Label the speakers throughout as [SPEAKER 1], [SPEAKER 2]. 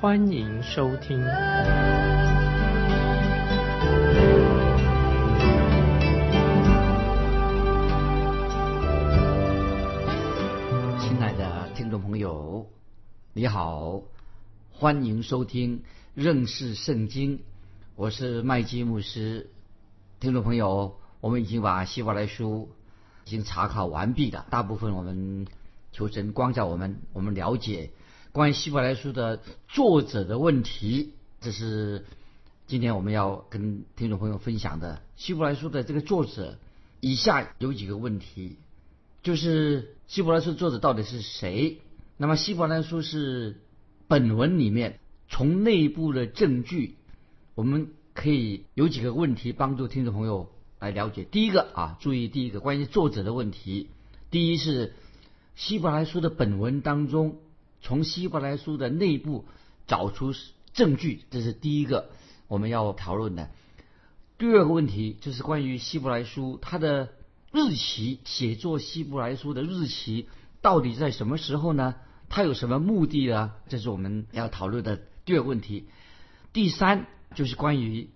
[SPEAKER 1] 欢迎收听。
[SPEAKER 2] 亲爱的听众朋友，你好，欢迎收听认识圣经，我是麦基牧师。听众朋友，我们已经把希伯来书已经查考完毕了，大部分我们求神光照我们，我们了解关于希伯来书的作者的问题，这是今天我们要跟听众朋友分享的。希伯来书的这个作者，以下有几个问题，就是希伯来书作者到底是谁？那么希伯来书是本文里面从内部的证据，我们可以有几个问题帮助听众朋友。来了解第一个啊，注意第一个关于作者的问题。第一是希伯来书的本文当中，从希伯来书的内部找出证据，这是第一个我们要讨论的。第二个问题就是关于希伯来书它的日期，写作希伯来书的日期到底在什么时候呢？它有什么目的呢？这是我们要讨论的第二个问题。第三就是关于。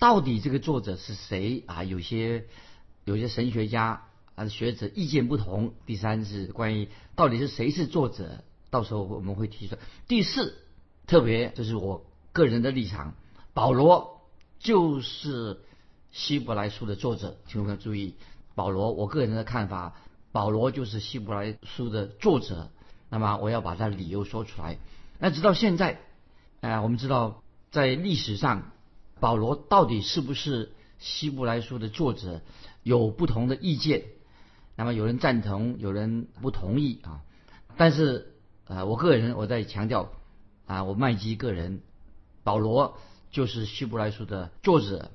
[SPEAKER 2] 到底这个作者是谁啊？有些有些神学家啊学者意见不同。第三是关于到底是谁是作者，到时候我们会提出。第四，特别这是我个人的立场，保罗就是希伯来书的作者，请各位注意，保罗我个人的看法，保罗就是希伯来书的作者。那么我要把他理由说出来。那直到现在，啊，我们知道在历史上。保罗到底是不是希伯来书的作者？有不同的意见。那么有人赞同，有人不同意啊。但是呃，我个人我在强调啊，我麦基个人，保罗就是希伯来书的作者。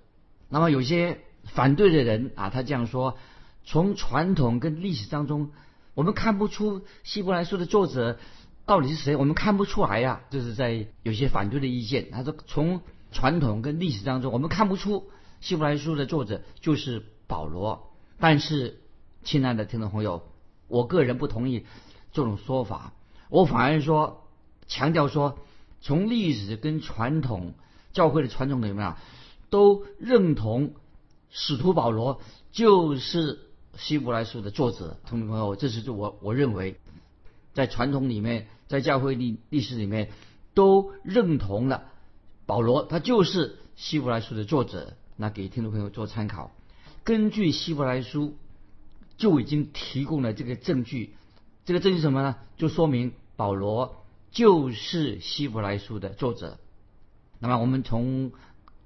[SPEAKER 2] 那么有些反对的人啊，他这样说：从传统跟历史当中，我们看不出希伯来书的作者到底是谁，我们看不出来呀。就是在有些反对的意见，他说从。传统跟历史当中，我们看不出希伯来书的作者就是保罗。但是，亲爱的听众朋友，我个人不同意这种说法。我反而说，强调说，从历史跟传统教会的传统里面啊，都认同使徒保罗就是希伯来书的作者。听众朋友，这是我我认为，在传统里面，在教会历历史里面，都认同了。保罗他就是希伯来书的作者，那给听众朋友做参考。根据希伯来书就已经提供了这个证据，这个证据什么呢？就说明保罗就是希伯来书的作者。那么我们从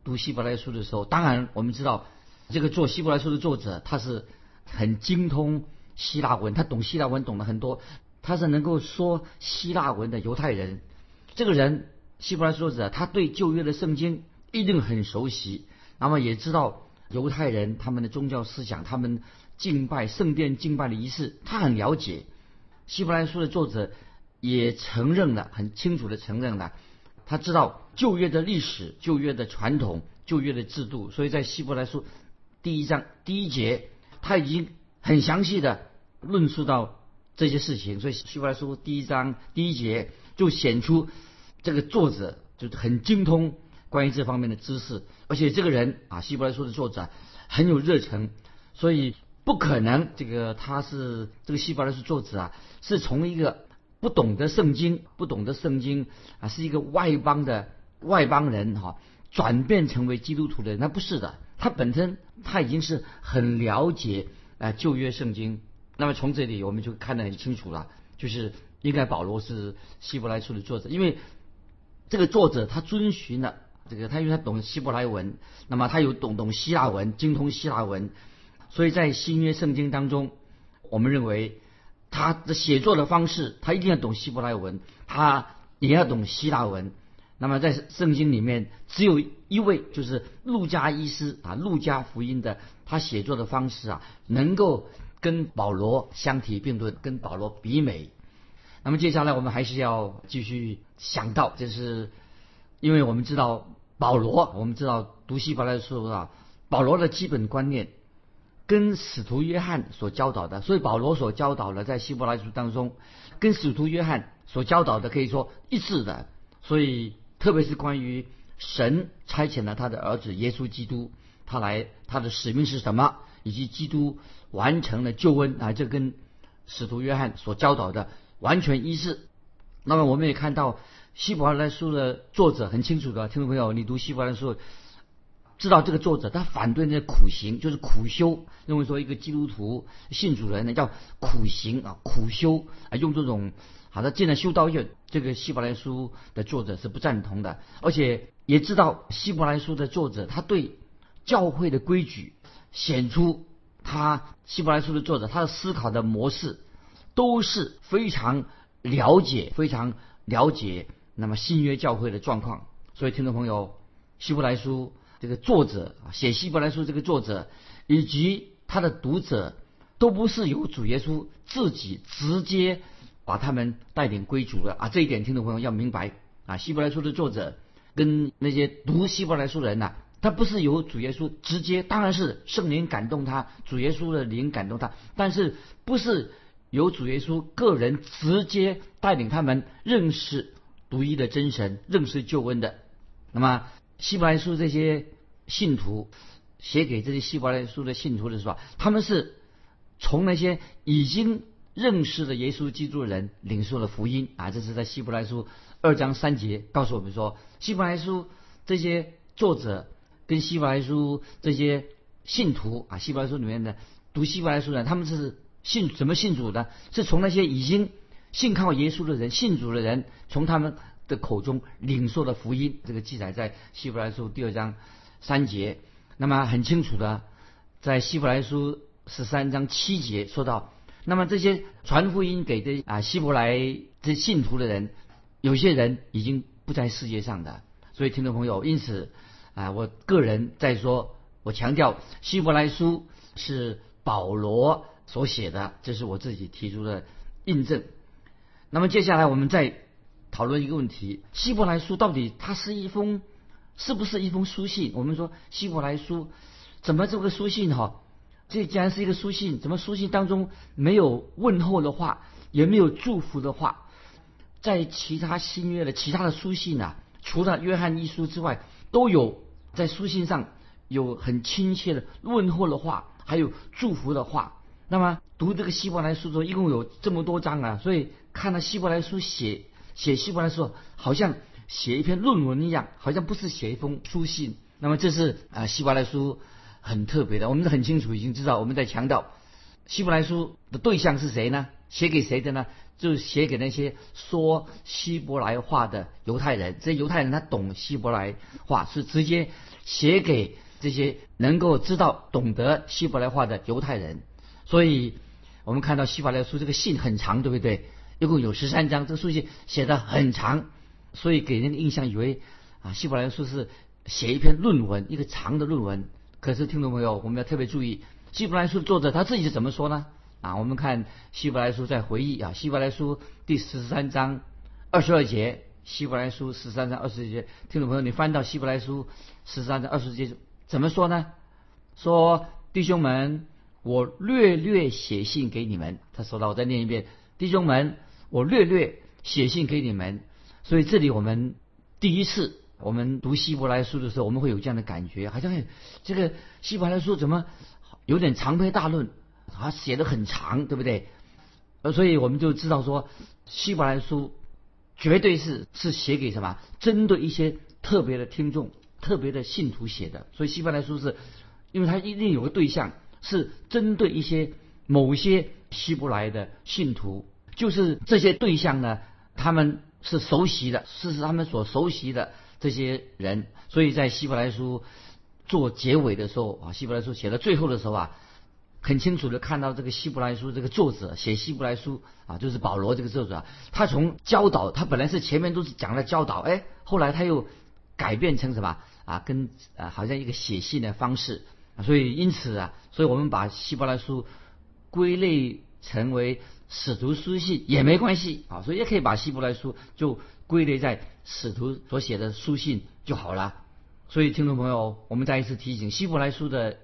[SPEAKER 2] 读希伯来书的时候，当然我们知道这个做希伯来书的作者他是很精通希腊文，他懂希腊文懂得很多，他是能够说希腊文的犹太人。这个人。希伯来书者，他对旧约的圣经一定很熟悉，那么也知道犹太人他们的宗教思想，他们敬拜圣殿敬拜的仪式，他很了解。希伯来书的作者也承认了，很清楚的承认了，他知道旧约的历史、旧约的传统、旧约的制度，所以在希伯来书第一章第一节，他已经很详细的论述到这些事情，所以希伯来书第一章第一节就显出。这个作者就很精通关于这方面的知识，而且这个人啊，希伯来书的作者很有热忱，所以不可能这个他是这个希伯来书作者啊，是从一个不懂得圣经、不懂得圣经啊，是一个外邦的外邦人哈，转变成为基督徒的人，那不是的，他本身他已经是很了解啊旧约圣经。那么从这里我们就看得很清楚了，就是应该保罗是希伯来书的作者，因为。这个作者他遵循了这个，他因为他懂希伯来文，那么他有懂懂希腊文，精通希腊文，所以在新约圣经当中，我们认为他的写作的方式，他一定要懂希伯来文，他也要懂希腊文。那么在圣经里面，只有一位，就是路加医师啊，路加福音的他写作的方式啊，能够跟保罗相提并论，跟保罗比美。那么接下来我们还是要继续想到，就是因为我们知道保罗，我们知道读希伯来书啊，保罗的基本观念跟使徒约翰所教导的，所以保罗所教导的在希伯来书当中，跟使徒约翰所教导的可以说一致的，所以。特别是关于神差遣了他的儿子耶稣基督，他来他的使命是什么，以及基督完成了救恩啊，这跟使徒约翰所教导的完全一致。那么我们也看到希伯来书的作者很清楚的，听众朋友，你读希伯来书，知道这个作者他反对那苦行，就是苦修，认为说一个基督徒信主人呢叫苦行啊，苦修啊，用这种。好的，进了修道院，这个希伯来书的作者是不赞同的，而且也知道希伯来书的作者他对教会的规矩显出他希伯来书的作者他的思考的模式都是非常了解、非常了解那么新约教会的状况。所以听众朋友，希伯来书这个作者啊写希伯来书这个作者以及他的读者都不是由主耶稣自己直接。把他们带领归主的啊！这一点听众朋友要明白啊。希伯来书的作者跟那些读希伯来书的人呐，他不是由主耶稣直接，当然是圣灵感动他，主耶稣的灵感动他，但是不是由主耶稣个人直接带领他们认识独一的真神，认识救恩的。那么希伯来书这些信徒写给这些希伯来书的信徒的时候，他们是从那些已经。认识的耶稣基督的人领受了福音啊！这是在希伯来书二章三节告诉我们说，希伯来书这些作者跟希伯来书这些信徒啊，希伯来书里面的读希伯来书的人，他们是信怎么信主的？是从那些已经信靠耶稣的人、信主的人，从他们的口中领受的福音。这个记载在希伯来书第二章三节。那么很清楚的，在希伯来书十三章七节说到。那么这些传福音给的啊希伯来这信徒的人，有些人已经不在世界上的，所以听众朋友，因此啊，我个人在说，我强调希伯来书是保罗所写的，这是我自己提出的印证。那么接下来我们再讨论一个问题：希伯来书到底它是一封是不是一封书信？我们说希伯来书怎么这个书信哈？这既然是一个书信，怎么书信当中没有问候的话，也没有祝福的话？在其他新约的其他的书信啊，除了约翰一书之外，都有在书信上有很亲切的问候的话，还有祝福的话。那么读这个希伯来书中，一共有这么多章啊，所以看到希伯来书写写希伯来书，好像写一篇论文一样，好像不是写一封书信。那么这是啊希伯来书。很特别的，我们很清楚，已经知道我们在强调希伯来书的对象是谁呢？写给谁的呢？就是写给那些说希伯来话的犹太人。这犹太人他懂希伯来话，是直接写给这些能够知道、懂得希伯来话的犹太人。所以，我们看到希伯来书这个信很长，对不对？一共有十三章，这书信写的很长，所以给人的印象以为啊，希伯来书是写一篇论文，一个长的论文。可是，听众朋友，我们要特别注意，希伯来书作者他自己是怎么说呢？啊，我们看希伯来书在回忆啊，希伯来书第十三章二十二节，希伯来书十三章二十二节，听众朋友，你翻到希伯来书十三章二十节怎么说呢？说弟兄们，我略略写信给你们。他说到，我再念一遍，弟兄们，我略略写信给你们。所以这里我们第一次。我们读希伯来书的时候，我们会有这样的感觉，好像这个希伯来书怎么有点长篇大论，啊，写的很长，对不对？呃，所以我们就知道说，希伯来书绝对是是写给什么？针对一些特别的听众、特别的信徒写的。所以希伯来书是，因为它一定有个对象，是针对一些某些希伯来的信徒，就是这些对象呢，他们是熟悉的，是是他们所熟悉的。这些人，所以在希伯来书做结尾的时候啊，希伯来书写到最后的时候啊，很清楚的看到这个希伯来书这个作者写希伯来书啊，就是保罗这个作者啊，他从教导，他本来是前面都是讲了教导，哎，后来他又改变成什么啊？跟啊好像一个写信的方式，所以因此啊，所以我们把希伯来书归类成为使徒书信也没关系啊，所以也可以把希伯来书就归类在使徒所写的书信就好了。所以听众朋友，我们再一次提醒，希伯来书的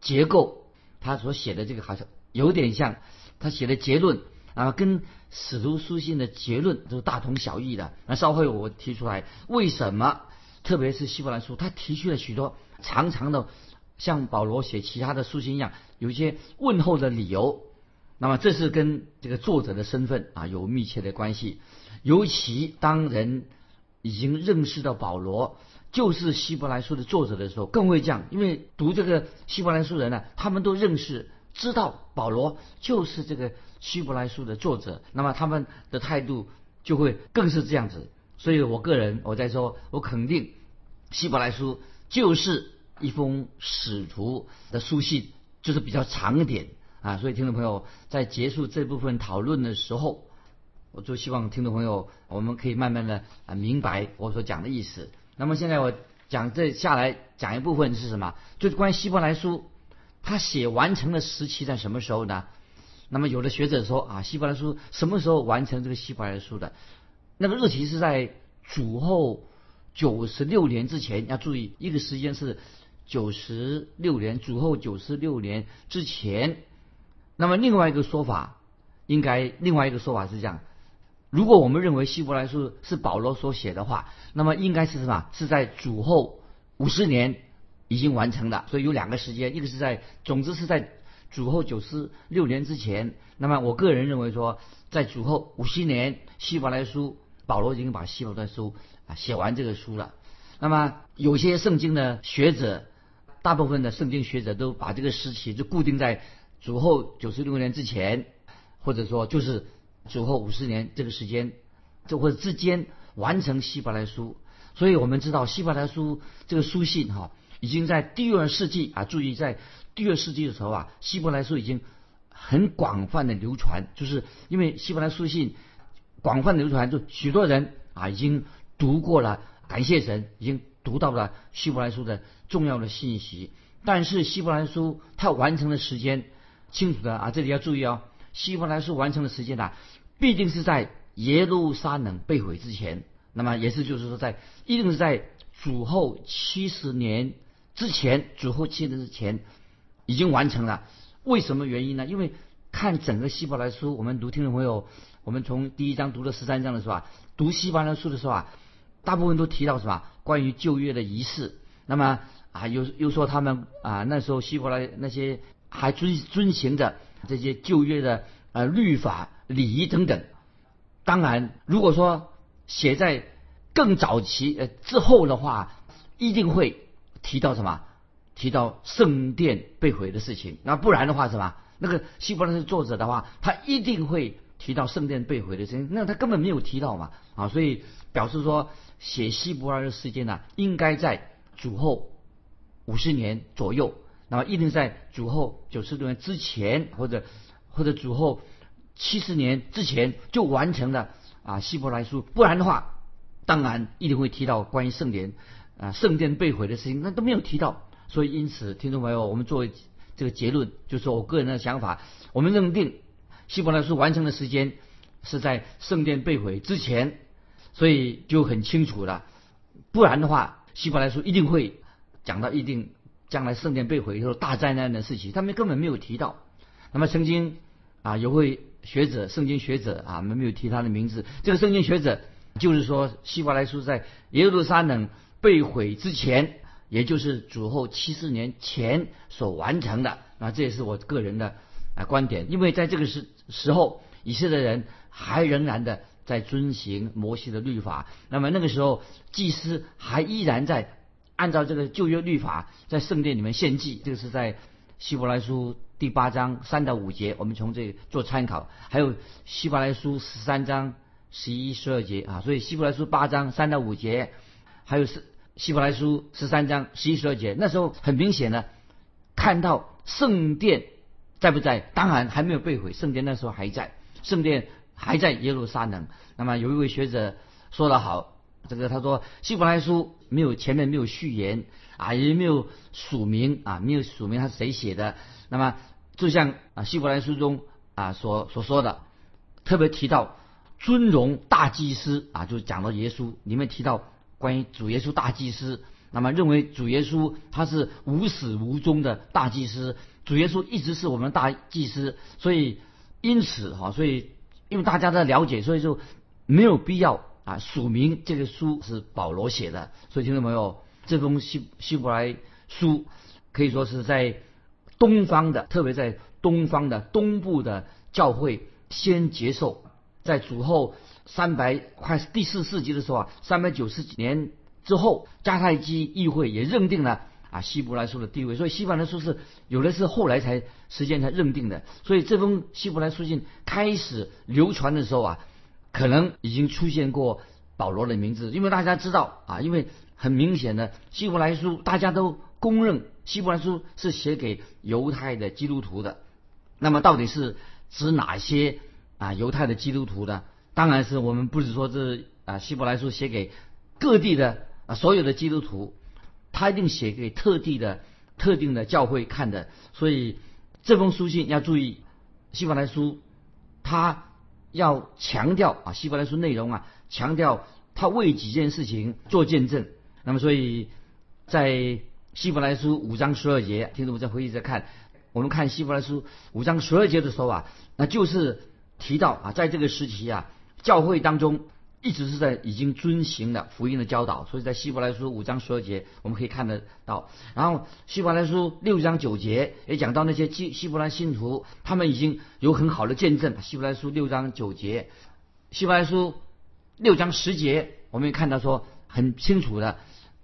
[SPEAKER 2] 结构。他所写的这个好像有点像他写的结论啊，跟使徒书信的结论都大同小异的。那稍后我提出来，为什么特别是希伯来书，他提出了许多长长的，像保罗写其他的书信一样，有一些问候的理由。那么这是跟这个作者的身份啊有密切的关系。尤其当人已经认识到保罗。就是希伯来书的作者的时候，更会这样，因为读这个希伯来书人呢，他们都认识、知道保罗就是这个希伯来书的作者，那么他们的态度就会更是这样子。所以我个人我在说，我肯定希伯来书就是一封使徒的书信，就是比较长一点啊。所以听众朋友在结束这部分讨论的时候，我就希望听众朋友我们可以慢慢的啊明白我所讲的意思。那么现在我讲这下来讲一部分是什么？就是关于希伯来书，他写完成的时期在什么时候呢？那么有的学者说啊，希伯来书什么时候完成这个希伯来书的？那个日期是在主后九十六年之前。要注意，一个时间是九十六年，主后九十六年之前。那么另外一个说法，应该另外一个说法是这样。如果我们认为希伯来书是保罗所写的话，那么应该是什么？是在主后五十年已经完成的。所以有两个时间，一个是在，总之是在主后九十六年之前。那么我个人认为说，在主后五十年，希伯来书保罗已经把希伯来书啊写完这个书了。那么有些圣经的学者，大部分的圣经学者都把这个时期就固定在主后九十六年之前，或者说就是。主后五十年这个时间，就或者之间完成希伯来书，所以我们知道希伯来书这个书信哈，已经在第二世纪啊，注意在第二世纪的时候啊，希伯来书已经很广泛的流传，就是因为希伯来书信广泛流传，就许多人啊已经读过了，感谢神，已经读到了希伯来书的重要的信息。但是希伯来书它完成的时间清楚的啊，这里要注意哦，希伯来书完成的时间呢？必定是在耶路撒冷被毁之前，那么也是就是说，在一定是在主后七十年之前，主后七十年之前已经完成了。为什么原因呢？因为看整个希伯来书，我们读听众朋友，我们从第一章读到十三章的时候啊，读希伯来书的时候啊，大部分都提到什么？关于旧约的仪式。那么啊，又又说他们啊，那时候希伯来那些还遵遵循着这些旧约的呃律法。礼仪等等，当然，如果说写在更早期呃之后的话，一定会提到什么？提到圣殿被毁的事情。那不然的话，什么？那个希伯来书作者的话，他一定会提到圣殿被毁的事情。那他根本没有提到嘛啊，所以表示说写希伯来的事件呢，应该在主后五十年左右。那么一定在主后九十多年之前，或者或者主后。七十年之前就完成了啊希伯来书，不然的话，当然一定会提到关于圣殿啊圣殿被毁的事情，那都没有提到。所以因此，听众朋友，我们作为这个结论，就是我个人的想法，我们认定希伯来书完成的时间是在圣殿被毁之前，所以就很清楚了。不然的话，希伯来书一定会讲到一定将来圣殿被毁以后大灾难的事情，他们根本没有提到。那么曾经啊有位。学者，圣经学者啊，们没有提他的名字。这个圣经学者就是说，希伯来书在耶路撒冷被毁之前，也就是主后七十年前所完成的。那，这也是我个人的啊观点。因为在这个时时候，以色列人还仍然的在遵行摩西的律法。那么那个时候，祭司还依然在按照这个旧约律法在圣殿里面献祭。这个是在希伯来书。第八章三到五节，我们从这做参考。还有希伯来书十三章十一、十二节啊，所以希伯来书八章三到五节，还有是希伯来书十三章十一、十二节。那时候很明显的看到圣殿在不在？当然还没有被毁，圣殿那时候还在，圣殿还在耶路撒冷。那么有一位学者说得好，这个他说希伯来书没有前面没有序言啊，也没有署名啊，没有署名他是谁写的。那么就像啊希伯来书中啊所所说的，特别提到尊荣大祭司啊，就讲到耶稣里面提到关于主耶稣大祭司。那么认为主耶稣他是无始无终的大祭司，主耶稣一直是我们大祭司，所以因此哈，所以因为大家的了解，所以就没有必要啊署名这个书是保罗写的。所以听众朋友，这封希希伯来书可以说是在东方的，特别在东方的东部的教会先接受，在主后三百快第四世纪的时候啊，三百九十几年。之后，迦太基议会也认定了啊希伯来书的地位，所以希伯来书是有的是后来才时间才认定的。所以这封希伯来书信开始流传的时候啊，可能已经出现过保罗的名字，因为大家知道啊，因为很明显的希伯来书大家都公认希伯来书是写给犹太的基督徒的。那么到底是指哪些啊犹太的基督徒呢？当然是我们不是说这啊希伯来书写给各地的。啊，所有的基督徒，他一定写给特地的、特定的教会看的。所以这封书信要注意，希伯来书他要强调啊，希伯来书内容啊，强调他为几件事情做见证。那么，所以在希伯来书五章十二节，听众们再回忆在看，我们看希伯来书五章十二节的时候啊，那就是提到啊，在这个时期啊，教会当中。一直是在已经遵行了福音的教导，所以在希伯来书五章十二节我们可以看得到。然后希伯来书六章九节也讲到那些希希伯来信徒，他们已经有很好的见证。希伯来书六章九节，希伯来书六章十节，我们也看到说很清楚的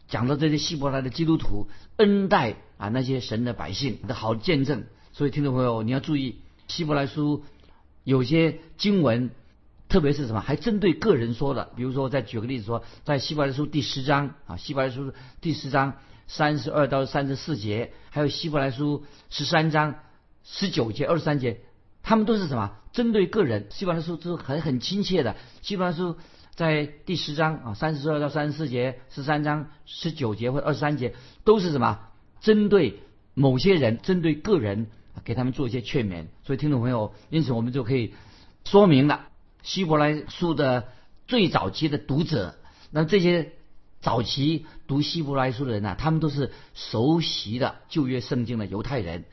[SPEAKER 2] 讲到这些希伯来的基督徒恩待啊那些神的百姓的好见证。所以听众朋友你要注意，希伯来书有些经文。特别是什么，还针对个人说的，比如说，再举个例子说，在希伯来书第十章啊，希伯来书第十章三十二到三十四节，还有希伯来书十三章十九节、二十三节，他们都是什么？针对个人。希伯来书是很很亲切的。希伯来书在第十章啊，三十二到三十四节、十三章十九节或二十三节，都是什么？针对某些人，针对个人，给他们做一些劝勉。所以，听众朋友，因此我们就可以说明了。希伯来书的最早期的读者，那这些早期读希伯来书的人呢，他们都是熟悉的旧约圣经的犹太人，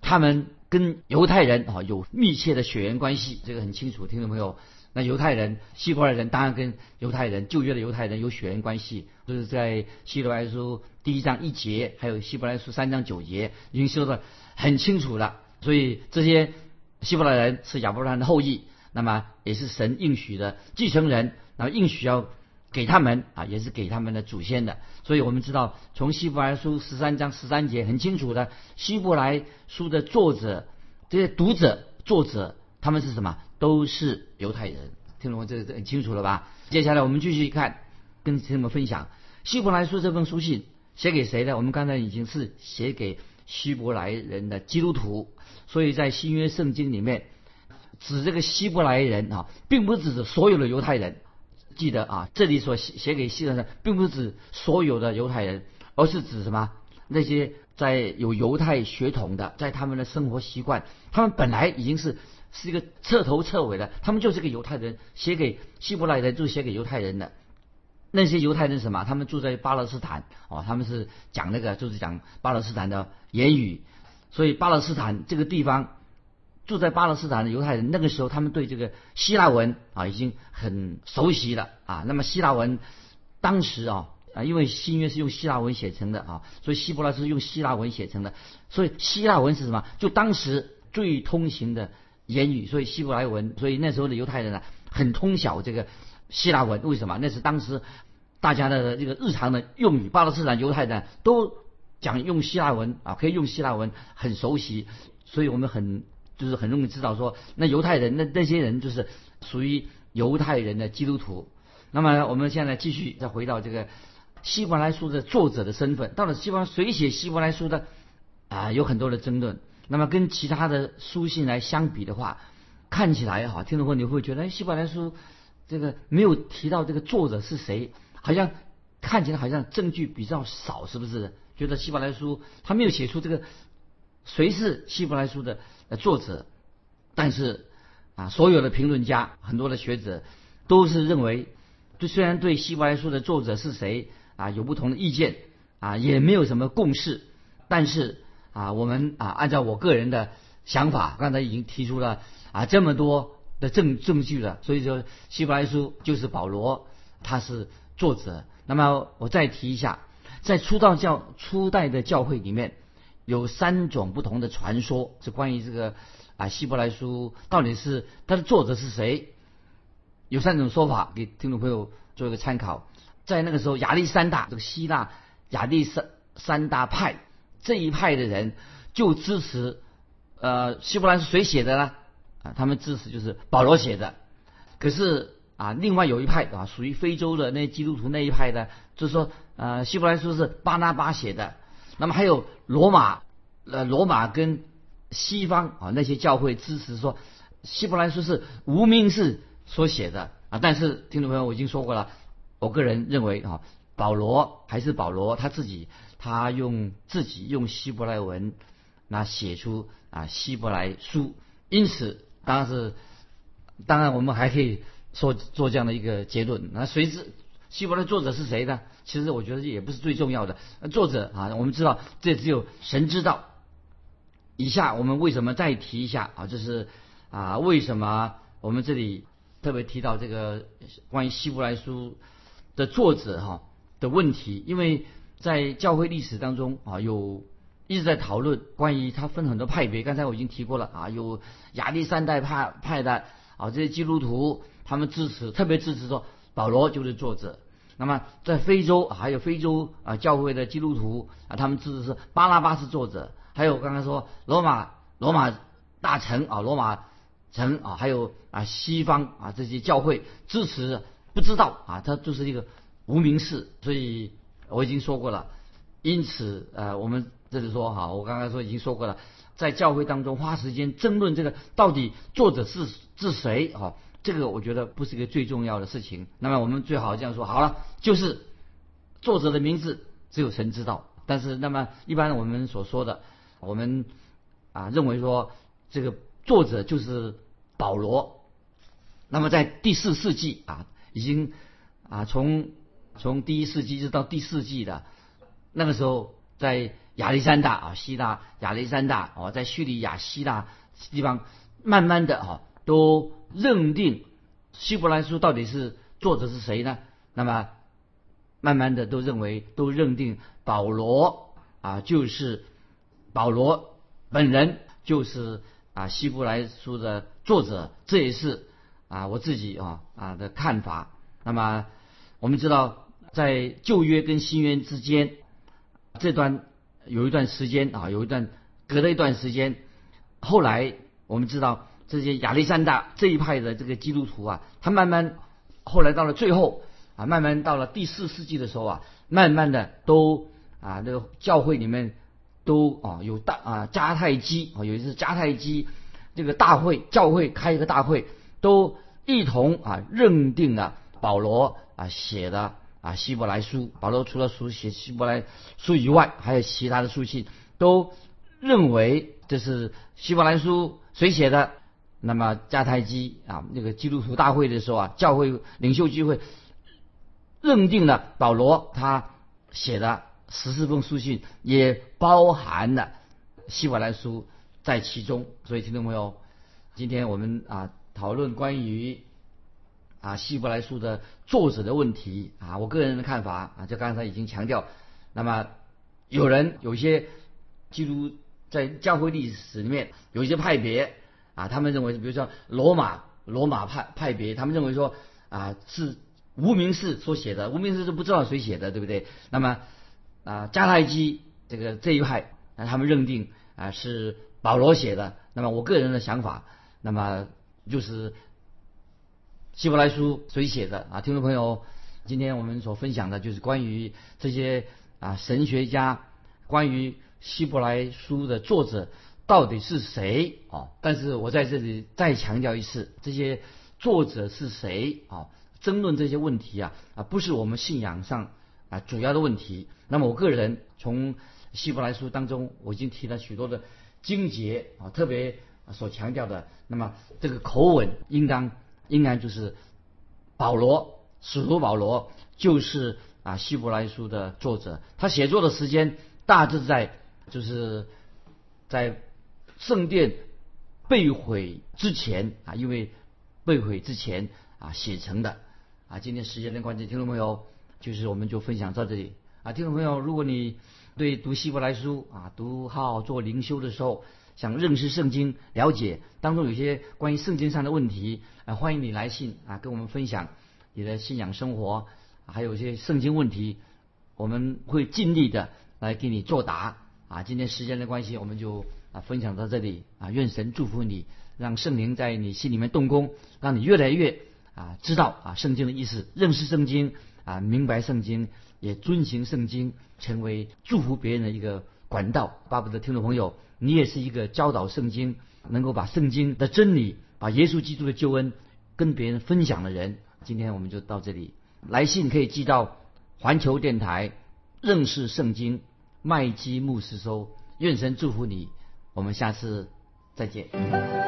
[SPEAKER 2] 他们跟犹太人啊有密切的血缘关系，这个很清楚，听众朋友。那犹太人、希伯来人当然跟犹太人旧约的犹太人有血缘关系，就是在希伯来书第一章一节，还有希伯来书三章九节已经说的很清楚了。所以这些希伯来人是亚伯拉罕的后裔。那么也是神应许的继承人，然后应许要给他们啊，也是给他们的祖先的。所以我们知道，从希伯来书十三章十三节很清楚的，希伯来书的作者、这些读者、作者，他们是什么？都是犹太人。听懂我这很清楚了吧？接下来我们继续看，跟朋友们分享希伯来书这封书信写给谁的？我们刚才已经是写给希伯来人的基督徒，所以在新约圣经里面。指这个希伯来人啊，并不是指所有的犹太人。记得啊，这里所写写给希伯来人，并不是指所有的犹太人，而是指什么？那些在有犹太血统的，在他们的生活习惯，他们本来已经是是一个彻头彻尾的，他们就是个犹太人。写给希伯来人，就是写给犹太人的。那些犹太人什么？他们住在巴勒斯坦哦，他们是讲那个，就是讲巴勒斯坦的言语。所以巴勒斯坦这个地方。住在巴勒斯坦的犹太人，那个时候他们对这个希腊文啊已经很熟悉了啊。那么希腊文当时啊啊，因为新约是用希腊文写成的啊，所以希伯来是用希腊文写成的。所以希腊文是什么？就当时最通行的言语。所以希伯来文，所以那时候的犹太人呢很通晓这个希腊文。为什么？那是当时大家的这个日常的用语。巴勒斯坦犹太人都讲用希腊文啊，可以用希腊文，很熟悉。所以我们很。就是很容易知道说，那犹太人那那些人就是属于犹太人的基督徒。那么我们现在继续再回到这个希伯来书的作者的身份，到底希伯谁写希伯来书的啊？有很多的争论。那么跟其他的书信来相比的话，看起来哈，听众朋友你会觉得，哎，希伯来书这个没有提到这个作者是谁，好像看起来好像证据比较少，是不是？觉得希伯来书他没有写出这个谁是希伯来书的作者，但是啊，所有的评论家很多的学者都是认为，就虽然对希伯来书的作者是谁啊有不同的意见啊，也没有什么共识，但是。啊，我们啊，按照我个人的想法，刚才已经提出了啊这么多的证证据了，所以说希伯来书就是保罗他是作者。那么我再提一下，在初道教初代的教会里面，有三种不同的传说，是关于这个啊希伯来书到底是它的作者是谁？有三种说法，给听众朋友做一个参考。在那个时候，亚历山大这个希腊亚历山三大派。这一派的人就支持，呃，希伯来是谁写的呢？啊，他们支持就是保罗写的。可是啊，另外有一派啊，属于非洲的那基督徒那一派的，就是说，呃，希伯来书是巴拿巴写的。那么还有罗马，呃，罗马跟西方啊那些教会支持说，希伯来书是无名氏所写的啊。但是听众朋友，我已经说过了，我个人认为啊，保罗还是保罗他自己。他用自己用希伯来文，那写出啊希伯来书，因此当然是，当然我们还可以说做这样的一个结论。那谁是希伯来作者是谁呢？其实我觉得也不是最重要的。作者啊，我们知道这只有神知道。以下我们为什么再提一下啊？就是啊，为什么我们这里特别提到这个关于希伯来书的作者哈的问题？因为在教会历史当中啊，有一直在讨论关于它分很多派别。刚才我已经提过了啊，有亚历山大派派的啊，这些基督徒他们支持，特别支持说保罗就是作者。那么在非洲还有非洲啊教会的基督徒啊，他们支持是巴拉巴是作者。还有刚刚说罗马罗马大臣啊，罗马城啊，还有啊西方啊这些教会支持不知道啊，他就是一个无名氏，所以。我已经说过了，因此，呃，我们这里说哈，我刚刚说已经说过了，在教会当中花时间争论这个到底作者是是谁啊，这个我觉得不是一个最重要的事情。那么我们最好这样说，好了，就是作者的名字只有神知道。但是，那么一般我们所说的，我们啊认为说这个作者就是保罗。那么在第四世纪啊，已经啊从。从第一世纪直到第四纪的那个时候，在亚历山大啊，希腊亚历山大哦，在叙利亚希腊地方，慢慢的哈，都认定希伯来书到底是作者是谁呢？那么慢慢的都认为都认定保罗啊，就是保罗本人就是啊希伯来书的作者，这也是啊我自己啊啊的看法。那么我们知道。在旧约跟新约之间，这段有一段时间啊，有一段隔了一段时间。后来我们知道这些亚历山大这一派的这个基督徒啊，他慢慢后来到了最后啊，慢慢到了第四世纪的时候啊，慢慢的都啊，这个教会里面都啊有大啊迦太基啊，有一次迦太基这个大会，教会开一个大会，都一同啊认定了保罗啊写的。啊，希伯来书，保罗除了书写希伯来书以外，还有其他的书信，都认为这是希伯来书谁写的？那么迦太基啊，那个基督徒大会的时候啊，教会领袖聚会认定了保罗他写的十四封书信也包含了希伯来书在其中。所以听众朋友，今天我们啊讨论关于。啊，希伯来书的作者的问题啊，我个人的看法啊，就刚才已经强调。那么，有人有些基督在教会历史里面有一些派别啊，他们认为，比如说罗马罗马派派别，他们认为说啊是无名氏所写的，无名氏是不知道谁写的，对不对？那么啊迦太基这个这一派，那他们认定啊是保罗写的。那么我个人的想法，那么就是。希伯来书谁写的啊？听众朋友，今天我们所分享的就是关于这些啊神学家关于希伯来书的作者到底是谁啊？但是我在这里再强调一次，这些作者是谁啊？争论这些问题啊啊，不是我们信仰上啊主要的问题。那么我个人从希伯来书当中，我已经提了许多的经节啊，特别所强调的。那么这个口吻应当应该就是保罗，使徒保罗就是啊希伯来书的作者，他写作的时间大致在就是在圣殿被毁之前啊，因为被毁之前啊写成的啊。今天时间的关系，听众朋友，就是我们就分享到这里啊。听众朋友，如果你对读希伯来书啊，读好做灵修的时候，想认识圣经、了解当中有些关于圣经上的问题啊，欢迎你来信啊，跟我们分享你的信仰生活，还有一些圣经问题，我们会尽力的来给你作答啊。今天时间的关系，我们就。啊，分享到这里啊，愿神祝福你，让圣灵在你心里面动工，让你越来越啊知道啊圣经的意思，认识圣经啊，明白圣经，也遵行圣经，成为祝福别人的一个管道。巴不得听众朋友，你也是一个教导圣经，能够把圣经的真理，把耶稣基督的救恩跟别人分享的人。今天我们就到这里，来信可以寄到环球电台认识圣经麦基牧师收，愿神祝福你。我们下次再见。